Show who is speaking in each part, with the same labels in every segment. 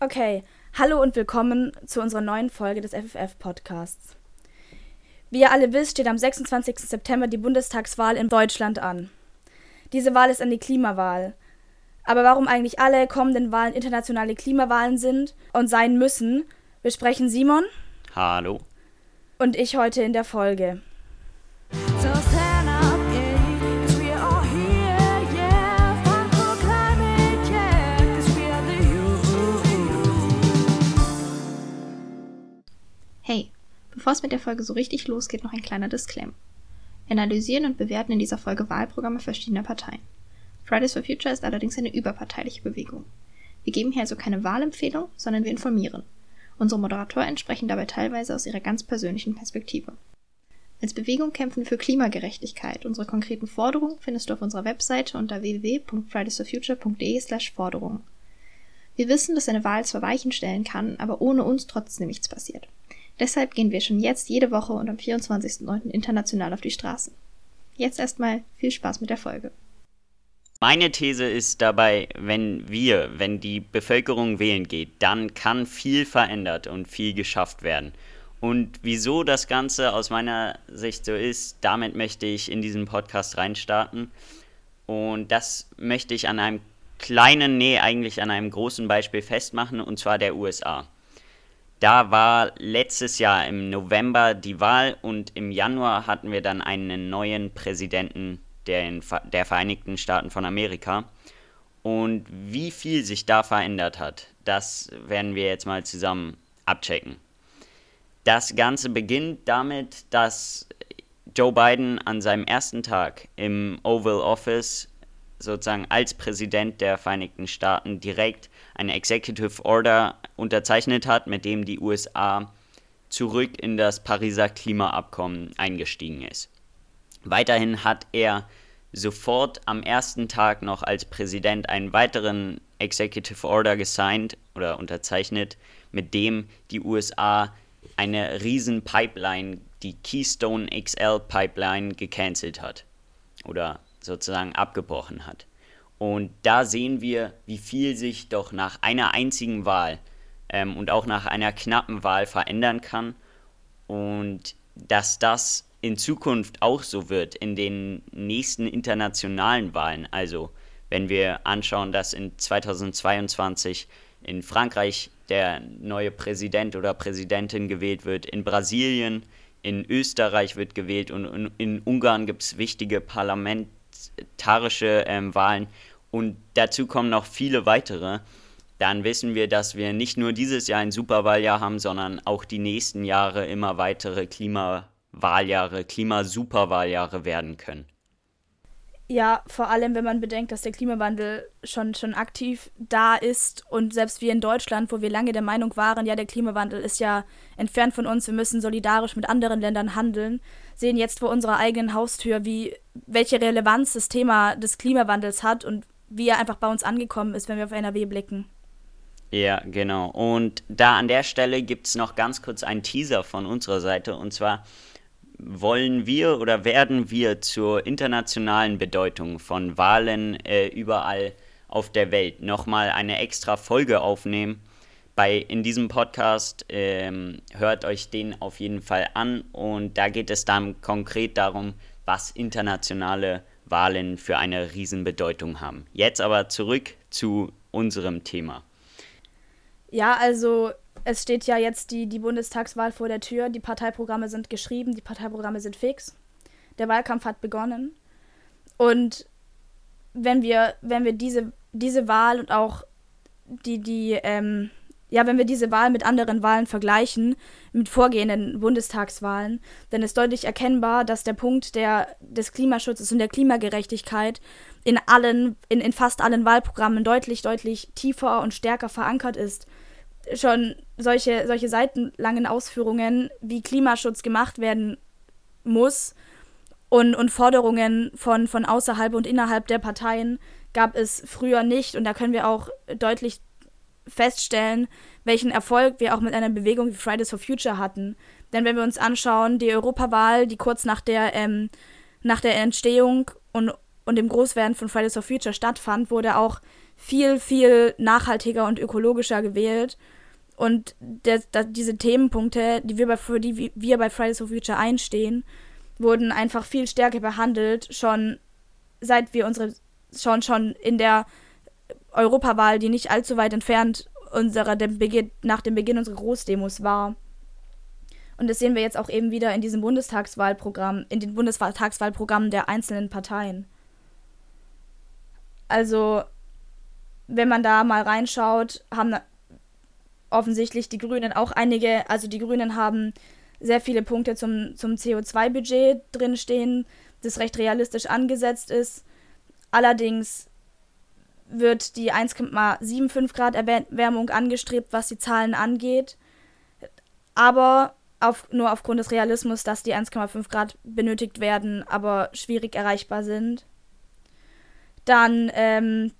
Speaker 1: Okay, hallo und willkommen zu unserer neuen Folge des FFF-Podcasts. Wie ihr alle wisst, steht am 26. September die Bundestagswahl in Deutschland an. Diese Wahl ist eine Klimawahl. Aber warum eigentlich alle kommenden Wahlen internationale Klimawahlen sind und sein müssen, besprechen Simon.
Speaker 2: Hallo.
Speaker 1: Und ich heute in der Folge.
Speaker 3: Bevor es mit der Folge so richtig losgeht, noch ein kleiner Disclaimer. Wir analysieren und bewerten in dieser Folge Wahlprogramme verschiedener Parteien. Fridays for Future ist allerdings eine überparteiliche Bewegung. Wir geben hier also keine Wahlempfehlung, sondern wir informieren. Unsere Moderatoren sprechen dabei teilweise aus ihrer ganz persönlichen Perspektive. Als Bewegung kämpfen wir für Klimagerechtigkeit. Unsere konkreten Forderungen findest du auf unserer Webseite unter www.fridaysforfuture.de/forderungen. Wir wissen, dass eine Wahl zwar Weichen stellen kann, aber ohne uns trotzdem nichts passiert. Deshalb gehen wir schon jetzt jede Woche und am 24.09. international auf die Straßen. Jetzt erstmal viel Spaß mit der Folge.
Speaker 2: Meine These ist dabei, wenn wir, wenn die Bevölkerung wählen geht, dann kann viel verändert und viel geschafft werden. Und wieso das Ganze aus meiner Sicht so ist, damit möchte ich in diesen Podcast reinstarten. Und das möchte ich an einem kleinen, nee, eigentlich an einem großen Beispiel festmachen, und zwar der USA. Da war letztes Jahr im November die Wahl und im Januar hatten wir dann einen neuen Präsidenten der, der Vereinigten Staaten von Amerika. Und wie viel sich da verändert hat, das werden wir jetzt mal zusammen abchecken. Das Ganze beginnt damit, dass Joe Biden an seinem ersten Tag im Oval Office sozusagen als Präsident der Vereinigten Staaten direkt eine Executive Order unterzeichnet hat, mit dem die USA zurück in das Pariser Klimaabkommen eingestiegen ist. Weiterhin hat er sofort am ersten Tag noch als Präsident einen weiteren Executive Order gesigned oder unterzeichnet, mit dem die USA eine riesen Pipeline, die Keystone XL Pipeline, gecancelt hat oder sozusagen abgebrochen hat. Und da sehen wir, wie viel sich doch nach einer einzigen Wahl ähm, und auch nach einer knappen Wahl verändern kann. Und dass das in Zukunft auch so wird in den nächsten internationalen Wahlen. Also wenn wir anschauen, dass in 2022 in Frankreich der neue Präsident oder Präsidentin gewählt wird, in Brasilien, in Österreich wird gewählt und in, Ungarn gibt es wichtige parlamentarische ähm, Wahlen und dazu kommen noch viele weitere, dann wissen wir, dass wir nicht nur dieses Jahr ein Superwahljahr haben, sondern auch die nächsten Jahre immer weitere Klimawahljahre, Klimasuperwahljahre werden können.
Speaker 1: Ja, vor allem, wenn man bedenkt, dass der Klimawandel schon, schon aktiv da ist und selbst wir in Deutschland, wo wir lange der Meinung waren, ja, der Klimawandel ist ja entfernt von uns, wir müssen solidarisch mit anderen Ländern handeln, sehen jetzt vor unserer eigenen Haustür, wie, welche Relevanz das Thema des Klimawandels hat und wie er einfach bei uns angekommen ist, wenn wir auf NRW blicken.
Speaker 2: Ja, genau. Und da an der Stelle gibt es noch ganz kurz einen Teaser von unserer Seite. Und zwar wollen wir oder werden wir zur internationalen Bedeutung von Wahlen äh, überall auf der Welt nochmal eine extra Folge aufnehmen. Bei, in diesem Podcast ähm, hört euch den auf jeden Fall an und da geht es dann konkret darum, was internationale Wahlen für eine Riesenbedeutung haben. Jetzt aber zurück zu unserem Thema.
Speaker 1: Ja, also es steht ja jetzt die, die Bundestagswahl vor der Tür. Die Parteiprogramme sind geschrieben, die Parteiprogramme sind fix. Der Wahlkampf hat begonnen. Und wenn wir, wenn wir diese, diese Wahl und auch die, die, ähm, ja, wenn wir diese Wahl mit anderen Wahlen vergleichen, mit vorgehenden Bundestagswahlen, dann ist deutlich erkennbar, dass der Punkt der, des Klimaschutzes und der Klimagerechtigkeit in allen, in, in fast allen Wahlprogrammen deutlich, deutlich tiefer und stärker verankert ist. Schon solche, solche seitenlangen Ausführungen, wie Klimaschutz gemacht werden muss und, und Forderungen von, von außerhalb und innerhalb der Parteien gab es früher nicht. Und da können wir auch deutlich feststellen, welchen Erfolg wir auch mit einer Bewegung wie Fridays for Future hatten. Denn wenn wir uns anschauen, die Europawahl, die kurz nach der, ähm, nach der Entstehung und, und dem Großwerden von Fridays for Future stattfand, wurde auch viel, viel nachhaltiger und ökologischer gewählt. Und der, der, diese Themenpunkte, die wir bei, für die wir bei Fridays for Future einstehen, wurden einfach viel stärker behandelt, schon seit wir unsere, schon, schon in der Europawahl, die nicht allzu weit entfernt unserer, dem Beginn, nach dem Beginn unserer Großdemos war. Und das sehen wir jetzt auch eben wieder in diesem Bundestagswahlprogramm, in den Bundestagswahlprogrammen der einzelnen Parteien. Also, wenn man da mal reinschaut, haben offensichtlich die Grünen auch einige, also die Grünen haben sehr viele Punkte zum, zum CO2-Budget drinstehen, das recht realistisch angesetzt ist. Allerdings wird die 1,75 Grad Erwärmung angestrebt, was die Zahlen angeht. Aber auf, nur aufgrund des Realismus, dass die 1,5 Grad benötigt werden, aber schwierig erreichbar sind. Dann ähm,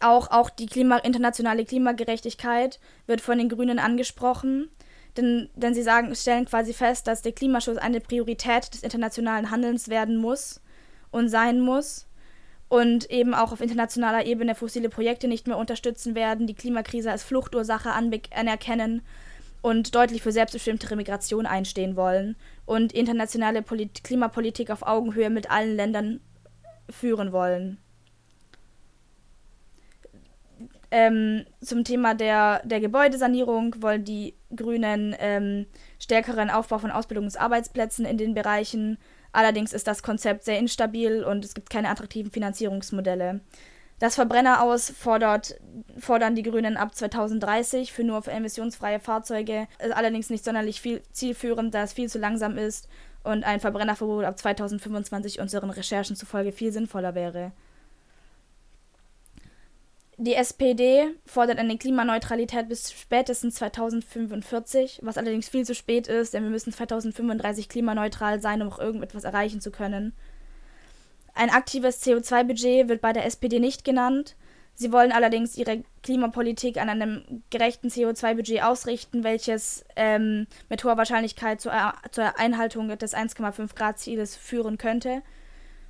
Speaker 1: auch, auch die Klima, internationale Klimagerechtigkeit wird von den Grünen angesprochen. Denn, denn sie sagen, stellen quasi fest, dass der Klimaschutz eine Priorität des internationalen Handelns werden muss und sein muss. Und eben auch auf internationaler Ebene fossile Projekte nicht mehr unterstützen werden, die Klimakrise als Fluchtursache anerkennen und deutlich für selbstbestimmtere Migration einstehen wollen und internationale Polit Klimapolitik auf Augenhöhe mit allen Ländern führen wollen. Ähm, zum Thema der, der Gebäudesanierung wollen die Grünen ähm, stärkeren Aufbau von Ausbildungsarbeitsplätzen in den Bereichen. Allerdings ist das Konzept sehr instabil und es gibt keine attraktiven Finanzierungsmodelle. Das Verbrenner aus fordert, fordern die Grünen ab 2030 für nur für emissionsfreie Fahrzeuge, ist allerdings nicht sonderlich viel zielführend, da es viel zu langsam ist und ein Verbrennerverbot ab 2025 unseren Recherchen zufolge viel sinnvoller wäre. Die SPD fordert eine Klimaneutralität bis spätestens 2045, was allerdings viel zu spät ist, denn wir müssen 2035 klimaneutral sein, um auch irgendetwas erreichen zu können. Ein aktives CO2-Budget wird bei der SPD nicht genannt. Sie wollen allerdings ihre Klimapolitik an einem gerechten CO2-Budget ausrichten, welches ähm, mit hoher Wahrscheinlichkeit zur, zur Einhaltung des 1,5 Grad-Zieles führen könnte.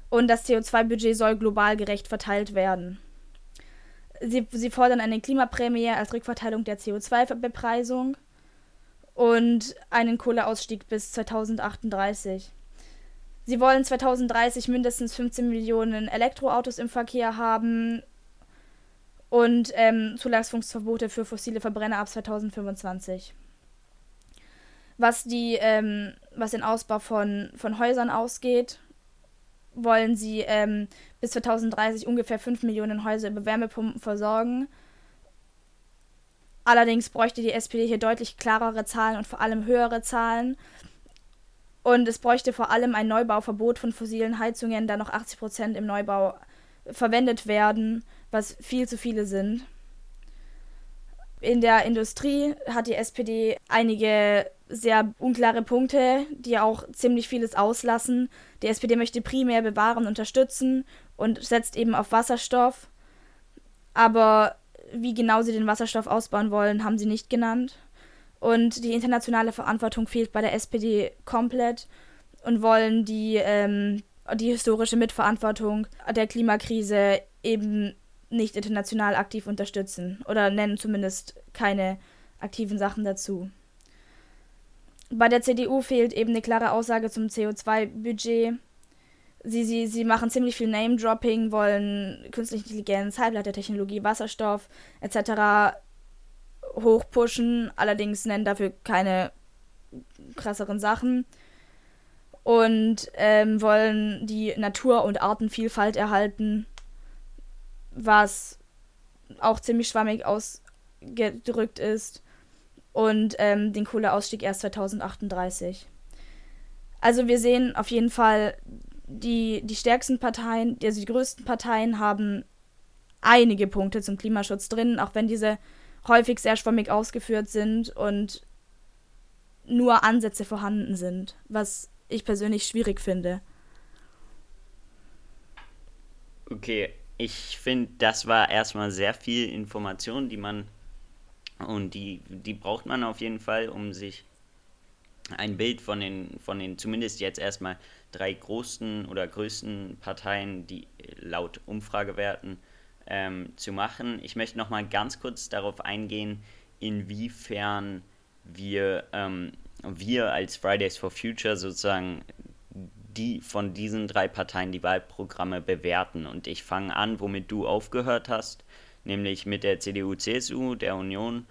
Speaker 1: Und das CO2-Budget soll global gerecht verteilt werden. Sie, sie fordern eine Klimaprämie als Rückverteilung der CO2-Bepreisung und einen Kohleausstieg bis 2038. Sie wollen 2030 mindestens 15 Millionen Elektroautos im Verkehr haben und ähm, Zulassungsverbote für fossile Verbrenner ab 2025. Was, die, ähm, was den Ausbau von, von Häusern ausgeht, wollen sie ähm, bis 2030 ungefähr 5 Millionen Häuser über Wärmepumpen versorgen. Allerdings bräuchte die SPD hier deutlich klarere Zahlen und vor allem höhere Zahlen. Und es bräuchte vor allem ein Neubauverbot von fossilen Heizungen, da noch 80 Prozent im Neubau verwendet werden, was viel zu viele sind. In der Industrie hat die SPD einige sehr unklare Punkte, die auch ziemlich vieles auslassen. Die SPD möchte primär bewahren, unterstützen und setzt eben auf Wasserstoff. Aber wie genau sie den Wasserstoff ausbauen wollen, haben sie nicht genannt. Und die internationale Verantwortung fehlt bei der SPD komplett und wollen die, ähm, die historische Mitverantwortung der Klimakrise eben nicht international aktiv unterstützen oder nennen zumindest keine aktiven Sachen dazu. Bei der CDU fehlt eben eine klare Aussage zum CO2-Budget. Sie, sie, sie machen ziemlich viel Name-Dropping, wollen künstliche Intelligenz, Halbleitertechnologie, Wasserstoff etc hochpushen, allerdings nennen dafür keine krasseren Sachen und ähm, wollen die Natur- und Artenvielfalt erhalten, was auch ziemlich schwammig ausgedrückt ist und ähm, den Kohleausstieg erst 2038. Also wir sehen auf jeden Fall, die, die stärksten Parteien, also die größten Parteien haben einige Punkte zum Klimaschutz drin, auch wenn diese häufig sehr schwammig ausgeführt sind und nur Ansätze vorhanden sind, was ich persönlich schwierig finde.
Speaker 2: Okay, ich finde, das war erstmal sehr viel Information, die man und die, die braucht man auf jeden Fall, um sich ein Bild von den, von den zumindest jetzt erstmal drei großen oder größten Parteien, die laut Umfragewerten ähm, zu machen. Ich möchte noch mal ganz kurz darauf eingehen, inwiefern wir, ähm, wir als Fridays for Future sozusagen die von diesen drei Parteien die Wahlprogramme bewerten. Und ich fange an, womit du aufgehört hast, nämlich mit der CDU-CSU, der Union.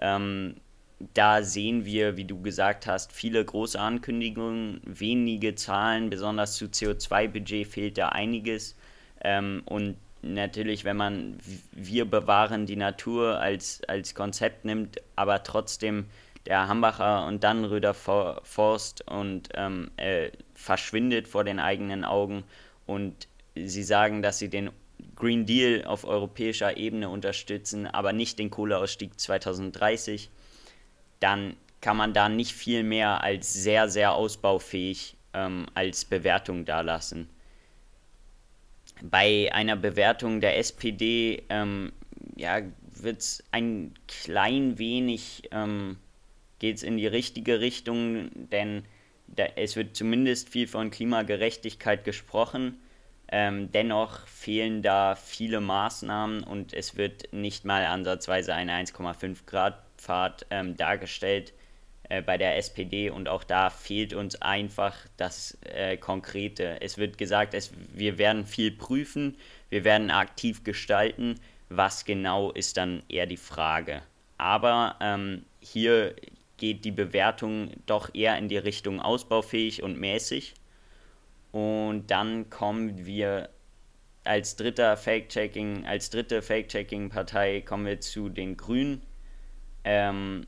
Speaker 2: Ähm, da sehen wir, wie du gesagt hast, viele große Ankündigungen, wenige Zahlen, besonders zu CO2-Budget fehlt da einiges. Ähm, und natürlich, wenn man wir bewahren die Natur als, als Konzept nimmt, aber trotzdem der Hambacher und Dannenröder Forst und ähm, äh, verschwindet vor den eigenen Augen und sie sagen, dass sie den Green Deal auf europäischer Ebene unterstützen, aber nicht den Kohleausstieg 2030, dann kann man da nicht viel mehr als sehr, sehr ausbaufähig ähm, als Bewertung dalassen. Bei einer Bewertung der SPD ähm, ja, wird es ein klein wenig, ähm, geht in die richtige Richtung, denn da, es wird zumindest viel von Klimagerechtigkeit gesprochen. Ähm, dennoch fehlen da viele Maßnahmen und es wird nicht mal ansatzweise eine 1,5 Grad Pfad ähm, dargestellt äh, bei der SPD und auch da fehlt uns einfach das äh, Konkrete. Es wird gesagt, es, wir werden viel prüfen, wir werden aktiv gestalten. Was genau ist dann eher die Frage. Aber ähm, hier geht die Bewertung doch eher in die Richtung ausbaufähig und mäßig. Und dann kommen wir als dritter Fake-Checking, als dritte Fake-Checking-Partei kommen wir zu den Grünen. Ähm,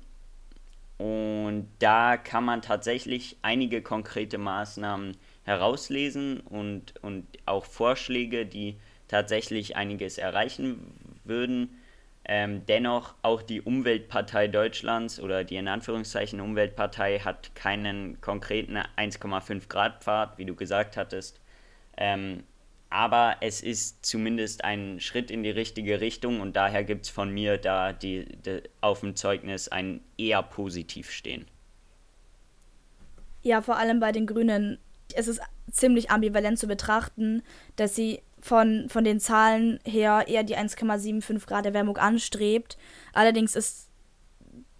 Speaker 2: und da kann man tatsächlich einige konkrete Maßnahmen herauslesen und, und auch Vorschläge, die tatsächlich einiges erreichen würden. Ähm, dennoch auch die Umweltpartei Deutschlands oder die in Anführungszeichen Umweltpartei hat keinen konkreten 1,5 Grad Pfad, wie du gesagt hattest. Ähm, aber es ist zumindest ein Schritt in die richtige Richtung und daher gibt es von mir da die, die, auf dem Zeugnis ein eher positiv stehen.
Speaker 1: Ja, vor allem bei den Grünen. Es ist ziemlich ambivalent zu betrachten, dass sie von, von den Zahlen her eher die 1,75 Grad Erwärmung anstrebt. Allerdings ist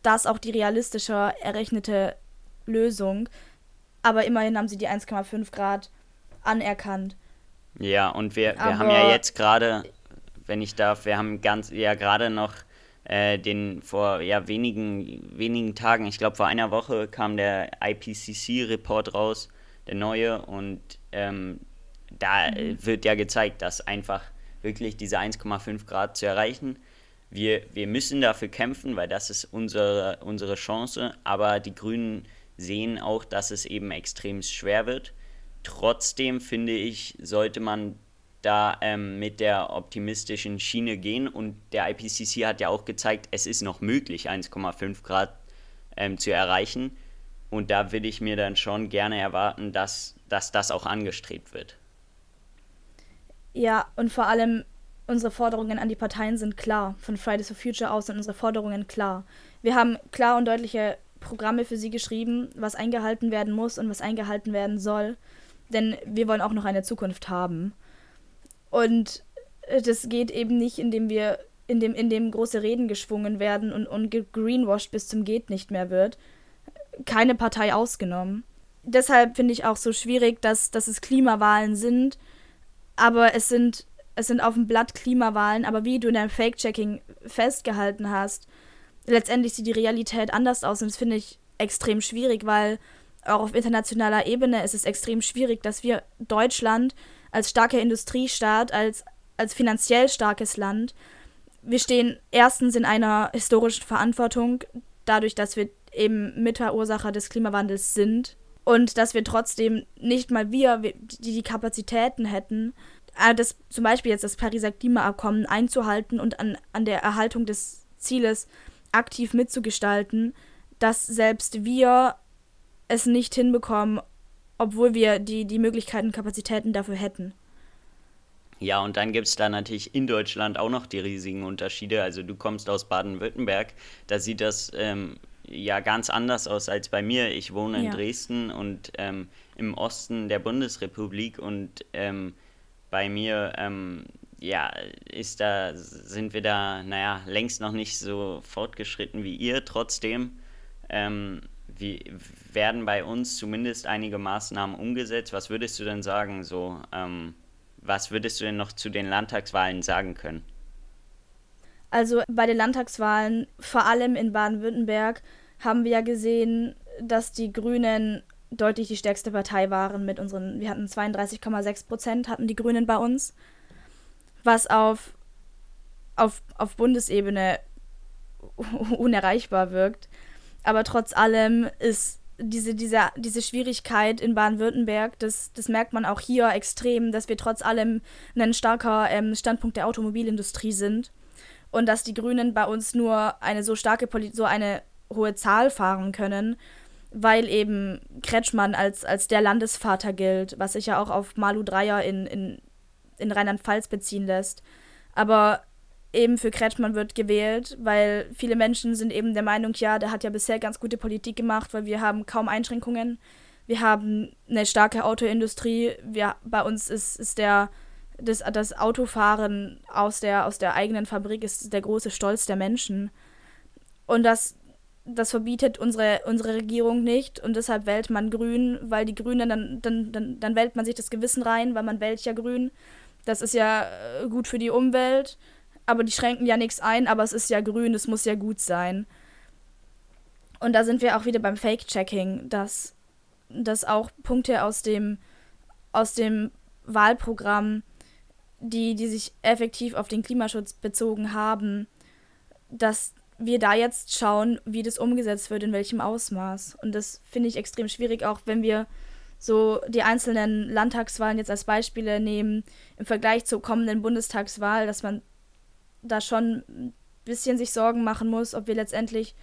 Speaker 1: das auch die realistischer errechnete Lösung. Aber immerhin haben sie die 1,5 Grad anerkannt.
Speaker 2: Ja, und wir, wir haben ja jetzt gerade, wenn ich darf, wir haben ganz ja gerade noch äh, den vor ja wenigen wenigen Tagen, ich glaube vor einer Woche kam der IPCC-Report raus, der neue, und ähm, da mhm. wird ja gezeigt, dass einfach wirklich diese 1,5 Grad zu erreichen. Wir, wir müssen dafür kämpfen, weil das ist unsere, unsere Chance, aber die Grünen sehen auch, dass es eben extrem schwer wird. Trotzdem finde ich, sollte man da ähm, mit der optimistischen Schiene gehen und der IPCC hat ja auch gezeigt, es ist noch möglich, 1,5 Grad ähm, zu erreichen. Und da würde ich mir dann schon gerne erwarten, dass, dass das auch angestrebt wird.
Speaker 1: Ja, und vor allem unsere Forderungen an die Parteien sind klar. Von Fridays for Future aus sind unsere Forderungen klar. Wir haben klar und deutliche Programme für sie geschrieben, was eingehalten werden muss und was eingehalten werden soll denn wir wollen auch noch eine Zukunft haben. Und äh, das geht eben nicht, indem wir, indem, indem große Reden geschwungen werden und, und greenwashed bis zum geht nicht mehr wird. Keine Partei ausgenommen. Deshalb finde ich auch so schwierig, dass, dass es Klimawahlen sind, aber es sind, es sind auf dem Blatt Klimawahlen, aber wie du in deinem Fake-Checking festgehalten hast, letztendlich sieht die Realität anders aus und das finde ich extrem schwierig, weil auch auf internationaler Ebene ist es extrem schwierig, dass wir Deutschland als starker Industriestaat, als, als finanziell starkes Land, wir stehen erstens in einer historischen Verantwortung, dadurch, dass wir eben Mitverursacher des Klimawandels sind und dass wir trotzdem nicht mal wir, die die Kapazitäten hätten, äh, das, zum Beispiel jetzt das Pariser Klimaabkommen einzuhalten und an, an der Erhaltung des Zieles aktiv mitzugestalten, dass selbst wir es nicht hinbekommen, obwohl wir die, die Möglichkeiten und Kapazitäten dafür hätten.
Speaker 2: Ja, und dann gibt es da natürlich in Deutschland auch noch die riesigen Unterschiede. Also du kommst aus Baden-Württemberg, da sieht das ähm, ja ganz anders aus als bei mir. Ich wohne in ja. Dresden und ähm, im Osten der Bundesrepublik und ähm, bei mir ähm, ja, ist da, sind wir da, naja, längst noch nicht so fortgeschritten wie ihr. Trotzdem ähm, wie, werden bei uns zumindest einige Maßnahmen umgesetzt. Was würdest du denn sagen, so, ähm, was würdest du denn noch zu den Landtagswahlen sagen können?
Speaker 1: Also bei den Landtagswahlen, vor allem in Baden-Württemberg, haben wir ja gesehen, dass die Grünen deutlich die stärkste Partei waren mit unseren, wir hatten 32,6 Prozent, hatten die Grünen bei uns, was auf, auf, auf Bundesebene unerreichbar wirkt. Aber trotz allem ist diese, diese, diese Schwierigkeit in Baden-Württemberg, das, das merkt man auch hier extrem, dass wir trotz allem ein starker ähm, Standpunkt der Automobilindustrie sind und dass die Grünen bei uns nur eine so starke, Poli so eine hohe Zahl fahren können, weil eben Kretschmann als, als der Landesvater gilt, was sich ja auch auf Malu Dreyer in, in, in Rheinland-Pfalz beziehen lässt. Aber eben für Kretschmann wird gewählt, weil viele Menschen sind eben der Meinung, ja, der hat ja bisher ganz gute Politik gemacht, weil wir haben kaum Einschränkungen. Wir haben eine starke Autoindustrie. Wir, bei uns ist, ist der, das, das Autofahren aus der, aus der eigenen Fabrik ist der große Stolz der Menschen. Und das, das verbietet unsere, unsere Regierung nicht und deshalb wählt man grün, weil die Grünen, dann, dann, dann, dann wählt man sich das Gewissen rein, weil man wählt ja grün. Das ist ja äh, gut für die Umwelt aber die schränken ja nichts ein, aber es ist ja grün, es muss ja gut sein. Und da sind wir auch wieder beim Fake-Checking, dass, dass auch Punkte aus dem, aus dem Wahlprogramm, die, die sich effektiv auf den Klimaschutz bezogen haben, dass wir da jetzt schauen, wie das umgesetzt wird, in welchem Ausmaß. Und das finde ich extrem schwierig, auch wenn wir so die einzelnen Landtagswahlen jetzt als Beispiele nehmen, im Vergleich zur kommenden Bundestagswahl, dass man da schon ein bisschen sich Sorgen machen muss, ob wir letztendlich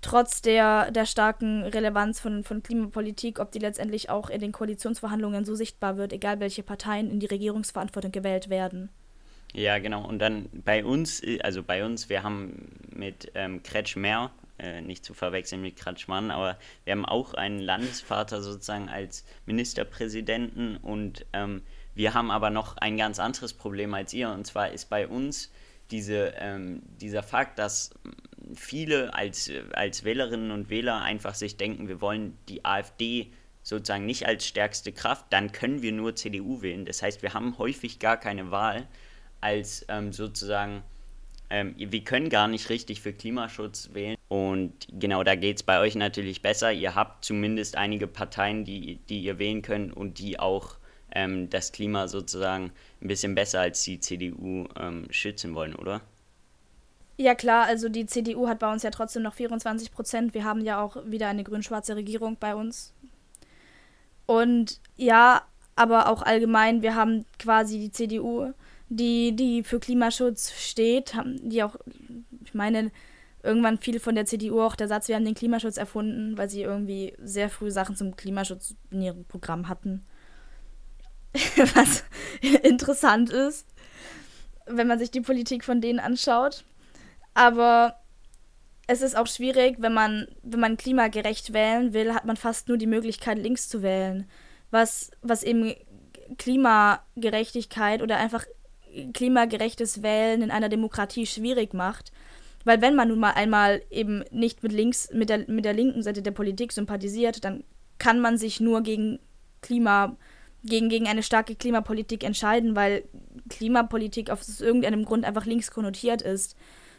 Speaker 1: trotz der, der starken Relevanz von, von Klimapolitik, ob die letztendlich auch in den Koalitionsverhandlungen so sichtbar wird, egal welche Parteien in die Regierungsverantwortung gewählt werden.
Speaker 2: Ja, genau. Und dann bei uns, also bei uns, wir haben mit ähm, Kretschmer, äh, nicht zu verwechseln mit Kretschmann, aber wir haben auch einen Landesvater sozusagen als Ministerpräsidenten und ähm, wir haben aber noch ein ganz anderes Problem als ihr. Und zwar ist bei uns diese, ähm, dieser Fakt, dass viele als, als Wählerinnen und Wähler einfach sich denken, wir wollen die AfD sozusagen nicht als stärkste Kraft, dann können wir nur CDU wählen. Das heißt, wir haben häufig gar keine Wahl als ähm, sozusagen, ähm, wir können gar nicht richtig für Klimaschutz wählen. Und genau da geht es bei euch natürlich besser. Ihr habt zumindest einige Parteien, die, die ihr wählen könnt und die auch ähm, das Klima sozusagen ein bisschen besser als die CDU ähm, schützen wollen, oder?
Speaker 1: Ja klar, also die CDU hat bei uns ja trotzdem noch 24 Prozent. Wir haben ja auch wieder eine grün-schwarze Regierung bei uns. Und ja, aber auch allgemein, wir haben quasi die CDU, die, die für Klimaschutz steht, die auch, ich meine, irgendwann fiel von der CDU auch der Satz, wir haben den Klimaschutz erfunden, weil sie irgendwie sehr früh Sachen zum Klimaschutz in ihrem Programm hatten. was interessant ist, wenn man sich die Politik von denen anschaut. Aber es ist auch schwierig, wenn man, wenn man klimagerecht wählen will, hat man fast nur die Möglichkeit, links zu wählen. Was, was eben Klimagerechtigkeit oder einfach klimagerechtes Wählen in einer Demokratie schwierig macht. Weil wenn man nun mal einmal eben nicht mit links, mit der, mit der linken Seite der Politik sympathisiert, dann kann man sich nur gegen Klima gegen, gegen eine starke Klimapolitik entscheiden, weil Klimapolitik aus irgendeinem Grund einfach links konnotiert ist.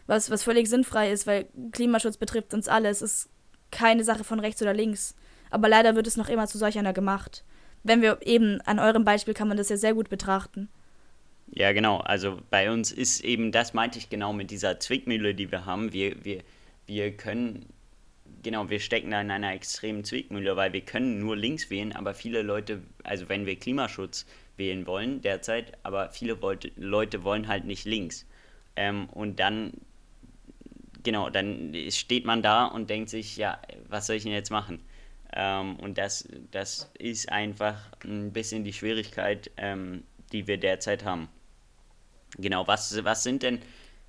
Speaker 1: Was, was völlig sinnfrei ist, weil Klimaschutz betrifft uns alle. Es ist keine Sache von rechts oder links. Aber leider wird es noch immer zu solch einer gemacht. Wenn wir eben, an eurem Beispiel kann man das ja sehr gut betrachten.
Speaker 2: Ja, genau. Also bei uns ist eben, das meinte ich genau mit dieser Zwickmühle, die wir haben. Wir, wir, wir können genau, wir stecken da in einer extremen Zwickmühle, weil wir können nur links wählen, aber viele Leute, also wenn wir Klimaschutz wählen wollen derzeit, aber viele Leute wollen halt nicht links. Ähm, und dann, genau, dann steht man da und denkt sich, ja, was soll ich denn jetzt machen? Ähm, und das, das ist einfach ein bisschen die Schwierigkeit, ähm, die wir derzeit haben. Genau, was, was sind denn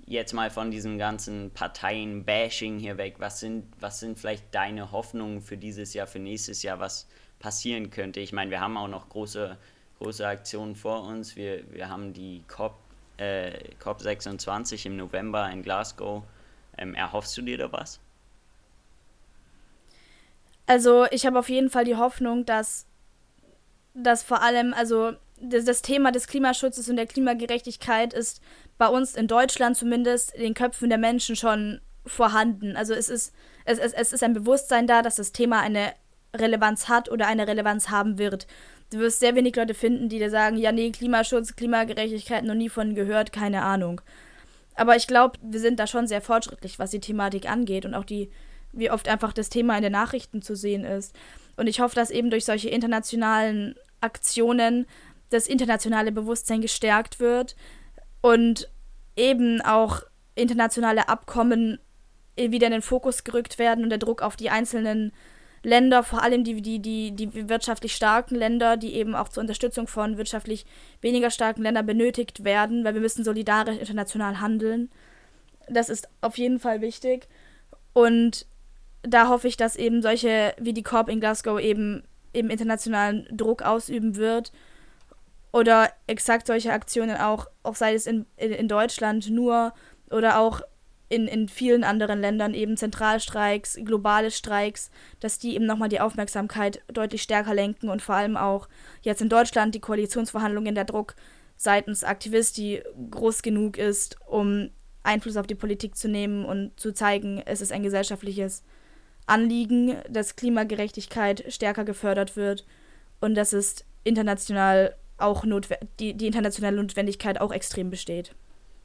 Speaker 2: jetzt mal von diesem ganzen Parteien-Bashing hier weg, was sind, was sind vielleicht deine Hoffnungen für dieses Jahr, für nächstes Jahr, was passieren könnte? Ich meine, wir haben auch noch große, große Aktionen vor uns. Wir, wir haben die COP äh, COP26 im November in Glasgow. Ähm, erhoffst du dir da was?
Speaker 1: Also ich habe auf jeden Fall die Hoffnung, dass, dass vor allem, also das, Thema des Klimaschutzes und der Klimagerechtigkeit ist bei uns in Deutschland zumindest in den Köpfen der Menschen schon vorhanden. Also es ist, es, es, es ist ein Bewusstsein da, dass das Thema eine Relevanz hat oder eine Relevanz haben wird. Du wirst sehr wenig Leute finden, die dir sagen, ja, nee, Klimaschutz, Klimagerechtigkeit, noch nie von gehört, keine Ahnung. Aber ich glaube, wir sind da schon sehr fortschrittlich, was die Thematik angeht und auch die, wie oft einfach das Thema in den Nachrichten zu sehen ist. Und ich hoffe, dass eben durch solche internationalen Aktionen das internationale Bewusstsein gestärkt wird und eben auch internationale Abkommen wieder in den Fokus gerückt werden und der Druck auf die einzelnen Länder, vor allem die, die, die, die wirtschaftlich starken Länder, die eben auch zur Unterstützung von wirtschaftlich weniger starken Ländern benötigt werden, weil wir müssen solidarisch international handeln. Das ist auf jeden Fall wichtig. Und da hoffe ich, dass eben solche wie die Corp in Glasgow eben, eben internationalen Druck ausüben wird. Oder exakt solche Aktionen auch, auch sei es in, in, in Deutschland nur oder auch in, in vielen anderen Ländern eben Zentralstreiks, globale Streiks, dass die eben nochmal die Aufmerksamkeit deutlich stärker lenken und vor allem auch jetzt in Deutschland die Koalitionsverhandlungen, der Druck seitens Aktivisti groß genug ist, um Einfluss auf die Politik zu nehmen und zu zeigen, es ist ein gesellschaftliches Anliegen, dass Klimagerechtigkeit stärker gefördert wird und dass es international auch die, die internationale Notwendigkeit auch extrem besteht.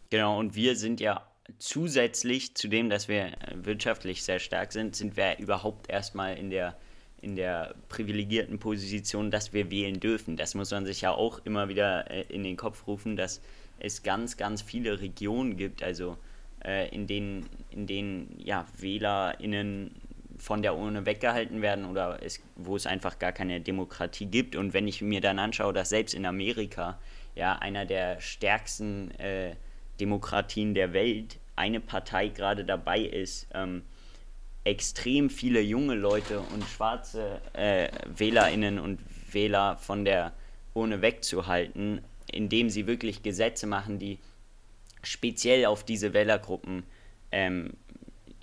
Speaker 2: Genau, und wir sind ja zusätzlich zu dem, dass wir äh, wirtschaftlich sehr stark sind, sind wir überhaupt erstmal in der, in der privilegierten Position, dass wir wählen dürfen. Das muss man sich ja auch immer wieder äh, in den Kopf rufen, dass es ganz, ganz viele Regionen gibt, also äh, in denen, in denen ja, WählerInnen von der Urne weggehalten werden oder es, wo es einfach gar keine Demokratie gibt. Und wenn ich mir dann anschaue, dass selbst in Amerika ja einer der stärksten äh, Demokratien der Welt eine Partei gerade dabei ist, ähm, extrem viele junge Leute und schwarze äh, Wählerinnen und Wähler von der Urne wegzuhalten, indem sie wirklich Gesetze machen, die speziell auf diese Wählergruppen ähm,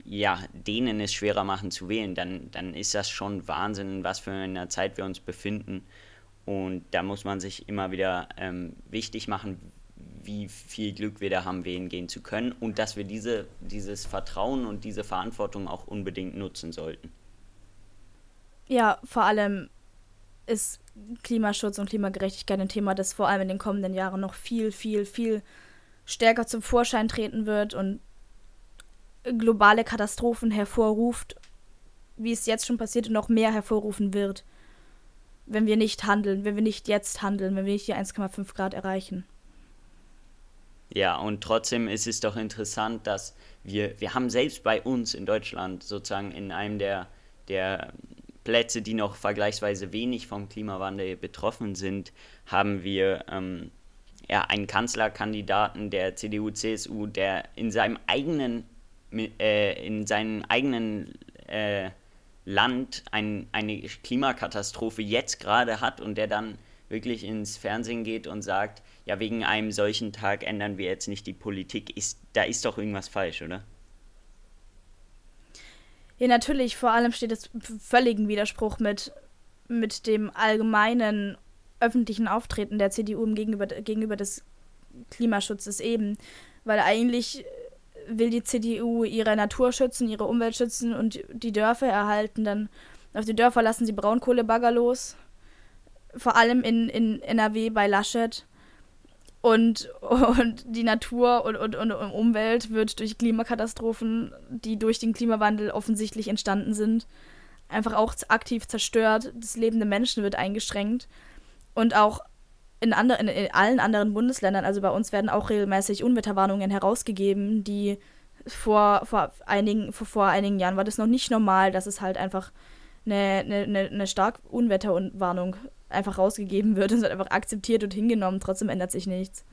Speaker 2: ja, denen es schwerer machen zu wählen, dann, dann ist das schon Wahnsinn, in was für einer Zeit wir uns befinden. Und da muss man sich immer wieder ähm, wichtig machen, wie viel Glück wir da haben, wählen gehen zu können und dass wir diese, dieses Vertrauen und diese Verantwortung auch unbedingt nutzen sollten.
Speaker 1: Ja, vor allem ist Klimaschutz und Klimagerechtigkeit ein Thema, das vor allem in den kommenden Jahren noch viel, viel, viel stärker zum Vorschein treten wird und globale Katastrophen hervorruft, wie es jetzt schon passiert und noch mehr hervorrufen wird, wenn wir nicht handeln, wenn wir nicht jetzt handeln, wenn wir nicht die 1,5 Grad erreichen.
Speaker 2: Ja, und trotzdem ist es doch interessant, dass wir, wir haben selbst bei uns in Deutschland sozusagen in einem der, der Plätze, die noch vergleichsweise wenig vom Klimawandel betroffen sind, haben wir ähm, ja, einen Kanzlerkandidaten der CDU-CSU, der in seinem eigenen, in seinem eigenen äh, Land ein, eine Klimakatastrophe jetzt gerade hat und der dann wirklich ins Fernsehen geht und sagt, ja, wegen einem solchen Tag ändern wir jetzt nicht die Politik, ist, da ist doch irgendwas falsch, oder?
Speaker 1: Ja, natürlich, vor allem steht es völligen Widerspruch mit, mit dem allgemeinen öffentlichen Auftreten der CDU gegenüber, gegenüber des Klimaschutzes eben. Weil eigentlich will die CDU ihre Natur schützen, ihre Umwelt schützen und die Dörfer erhalten. Dann auf die Dörfer lassen sie Braunkohlebagger los. Vor allem in, in NRW bei Laschet. Und, und die Natur und, und, und Umwelt wird durch Klimakatastrophen, die durch den Klimawandel offensichtlich entstanden sind, einfach auch aktiv zerstört. Das Leben der Menschen wird eingeschränkt. Und auch in, andre, in, in allen anderen Bundesländern, also bei uns werden auch regelmäßig Unwetterwarnungen herausgegeben, die vor, vor, einigen, vor, vor einigen Jahren war das noch nicht normal, dass es halt einfach eine, eine, eine stark Unwetterwarnung einfach rausgegeben wird. Es wird einfach akzeptiert und hingenommen. Trotzdem ändert sich nichts.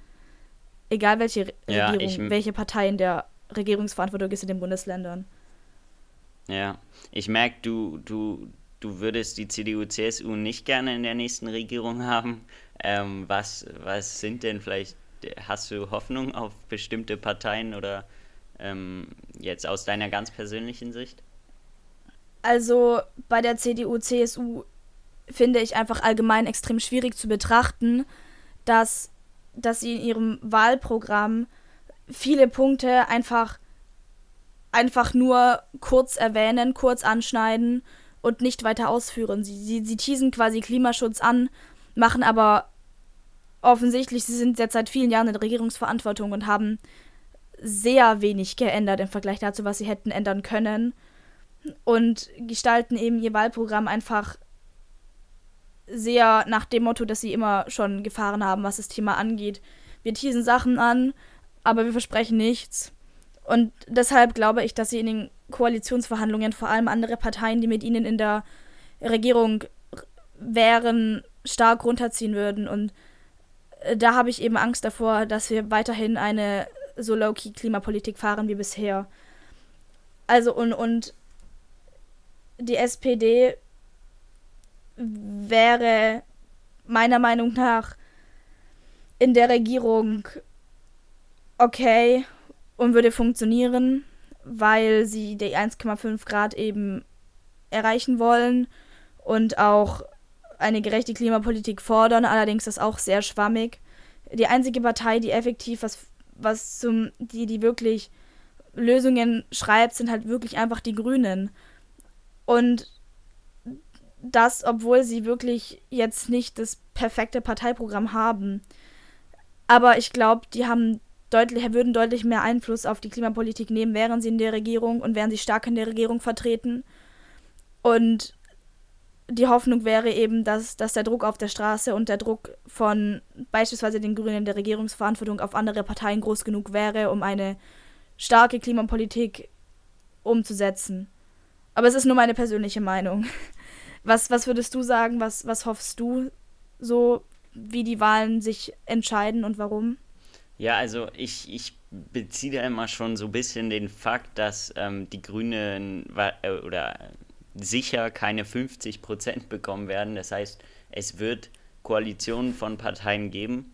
Speaker 1: Egal welche ja, Regierung, welche Partei in der Regierungsverantwortung ist in den Bundesländern.
Speaker 2: Ja, ich merke, du, du, du würdest die CDU, CSU nicht gerne in der nächsten Regierung haben. Ähm, was, was sind denn vielleicht hast du Hoffnung auf bestimmte Parteien oder ähm, jetzt aus deiner ganz persönlichen Sicht?
Speaker 1: Also bei der CDU, CSU finde ich einfach allgemein extrem schwierig zu betrachten, dass, dass sie in ihrem Wahlprogramm viele Punkte einfach, einfach nur kurz erwähnen, kurz anschneiden und nicht weiter ausführen. Sie, sie, sie teasen quasi Klimaschutz an, machen aber offensichtlich, sie sind jetzt seit vielen Jahren in Regierungsverantwortung und haben sehr wenig geändert im Vergleich dazu, was sie hätten ändern können. Und gestalten eben ihr Wahlprogramm einfach sehr nach dem Motto, dass sie immer schon gefahren haben, was das Thema angeht. Wir teasen Sachen an, aber wir versprechen nichts. Und deshalb glaube ich, dass sie in den Koalitionsverhandlungen vor allem andere Parteien, die mit ihnen in der Regierung wären, stark runterziehen würden. Und da habe ich eben Angst davor, dass wir weiterhin eine so low-key Klimapolitik fahren wie bisher. Also und, und die SPD wäre meiner Meinung nach in der Regierung okay und würde funktionieren, weil sie die 1,5 Grad eben erreichen wollen und auch eine gerechte Klimapolitik fordern, allerdings ist auch sehr schwammig. Die einzige Partei, die effektiv was, was zum, die, die wirklich Lösungen schreibt, sind halt wirklich einfach die Grünen. Und das, obwohl sie wirklich jetzt nicht das perfekte Parteiprogramm haben. Aber ich glaube, die haben deutlich, würden deutlich mehr Einfluss auf die Klimapolitik nehmen, wären sie in der Regierung und wären sie stark in der Regierung vertreten. Und die Hoffnung wäre eben, dass, dass der Druck auf der Straße und der Druck von beispielsweise den Grünen der Regierungsverantwortung auf andere Parteien groß genug wäre, um eine starke Klimapolitik umzusetzen. Aber es ist nur meine persönliche Meinung. Was, was würdest du sagen? Was, was hoffst du so, wie die Wahlen sich entscheiden und warum?
Speaker 2: Ja, also ich, ich beziehe da immer schon so ein bisschen den Fakt, dass ähm, die Grünen äh, oder sicher keine 50 Prozent bekommen werden. Das heißt, es wird Koalitionen von Parteien geben.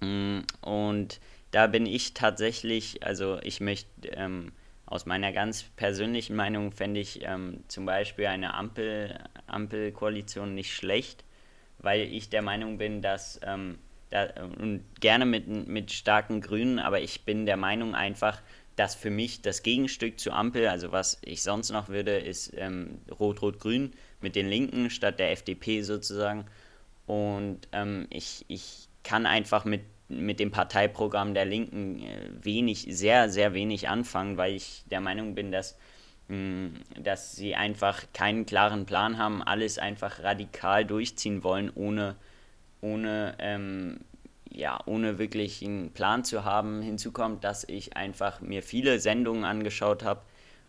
Speaker 2: Mm, und da bin ich tatsächlich, also ich möchte ähm, aus meiner ganz persönlichen Meinung fände ich ähm, zum Beispiel eine Ampel, Ampelkoalition nicht schlecht, weil ich der Meinung bin, dass ähm, da, und gerne mit, mit starken Grünen, aber ich bin der Meinung einfach, dass für mich das Gegenstück zur Ampel, also was ich sonst noch würde, ist ähm, Rot-Rot-Grün mit den Linken statt der FDP sozusagen. Und ähm, ich, ich kann einfach mit mit dem Parteiprogramm der Linken äh, wenig, sehr, sehr wenig anfangen, weil ich der Meinung bin, dass, mm, dass sie einfach keinen klaren Plan haben, alles einfach radikal durchziehen wollen, ohne, ohne, ähm, ja, ohne wirklich einen Plan zu haben. Hinzu kommt, dass ich einfach mir viele Sendungen angeschaut habe,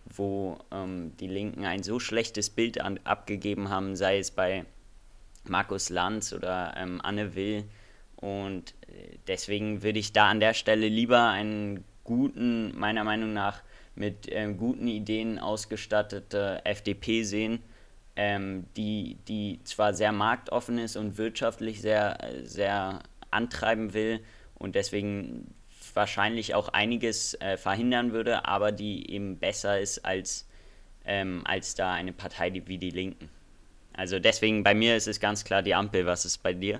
Speaker 2: wo ähm, die Linken ein so schlechtes Bild an, abgegeben haben, sei es bei Markus Lanz oder ähm, Anne Will und äh, deswegen würde ich da an der Stelle lieber einen guten, meiner Meinung nach mit ähm, guten Ideen ausgestattete FDP sehen, ähm, die, die zwar sehr marktoffen ist und wirtschaftlich sehr, sehr antreiben will und deswegen wahrscheinlich auch einiges äh, verhindern würde, aber die eben besser ist als, ähm, als da eine Partei wie die Linken. Also deswegen bei mir ist es ganz klar die Ampel. Was ist bei dir?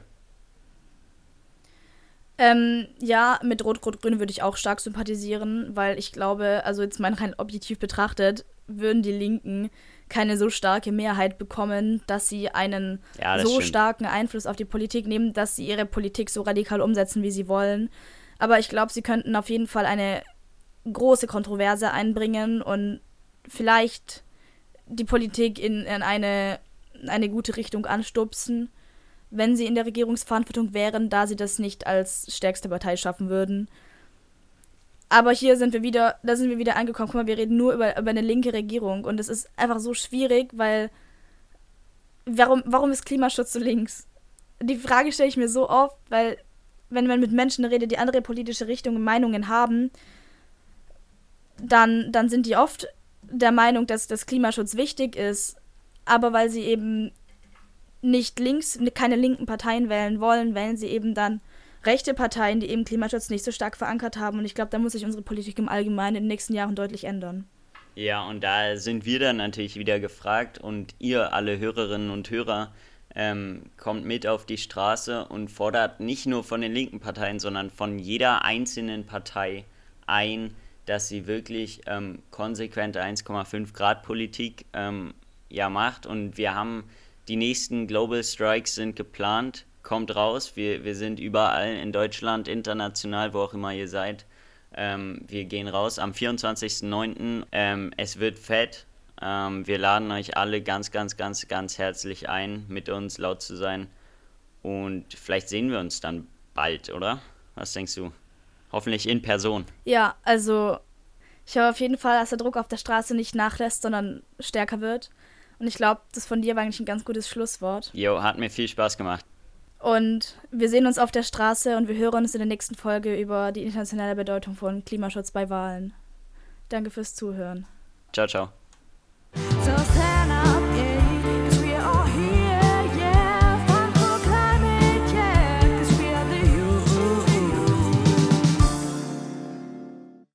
Speaker 1: Ähm, ja, mit Rot-Rot-Grün würde ich auch stark sympathisieren, weil ich glaube, also jetzt mal rein objektiv betrachtet, würden die Linken keine so starke Mehrheit bekommen, dass sie einen ja, so stimmt. starken Einfluss auf die Politik nehmen, dass sie ihre Politik so radikal umsetzen, wie sie wollen. Aber ich glaube, sie könnten auf jeden Fall eine große Kontroverse einbringen und vielleicht die Politik in, in eine, eine gute Richtung anstupsen wenn sie in der Regierungsverantwortung wären, da sie das nicht als stärkste Partei schaffen würden. Aber hier sind wir wieder, da sind wir wieder angekommen. Guck mal, wir reden nur über, über eine linke Regierung und es ist einfach so schwierig, weil warum, warum ist Klimaschutz so links? Die Frage stelle ich mir so oft, weil wenn man mit Menschen redet, die andere politische Richtungen Meinungen haben, dann, dann sind die oft der Meinung, dass das Klimaschutz wichtig ist, aber weil sie eben nicht links, keine linken Parteien wählen wollen, wählen sie eben dann rechte Parteien, die eben Klimaschutz nicht so stark verankert haben. Und ich glaube, da muss sich unsere Politik im Allgemeinen in den nächsten Jahren deutlich ändern.
Speaker 2: Ja, und da sind wir dann natürlich wieder gefragt und ihr alle Hörerinnen und Hörer ähm, kommt mit auf die Straße und fordert nicht nur von den linken Parteien, sondern von jeder einzelnen Partei ein, dass sie wirklich ähm, konsequente 1,5 Grad Politik ähm, ja macht. Und wir haben die nächsten Global Strikes sind geplant. Kommt raus. Wir, wir sind überall in Deutschland, international, wo auch immer ihr seid. Ähm, wir gehen raus am 24.09. Ähm, es wird fett. Ähm, wir laden euch alle ganz, ganz, ganz, ganz herzlich ein, mit uns laut zu sein. Und vielleicht sehen wir uns dann bald, oder? Was denkst du? Hoffentlich in Person.
Speaker 1: Ja, also ich hoffe auf jeden Fall, dass der Druck auf der Straße nicht nachlässt, sondern stärker wird. Und ich glaube, das von dir war eigentlich ein ganz gutes Schlusswort.
Speaker 2: Jo, hat mir viel Spaß gemacht.
Speaker 1: Und wir sehen uns auf der Straße und wir hören uns in der nächsten Folge über die internationale Bedeutung von Klimaschutz bei Wahlen. Danke fürs Zuhören.
Speaker 2: Ciao, ciao.
Speaker 1: So.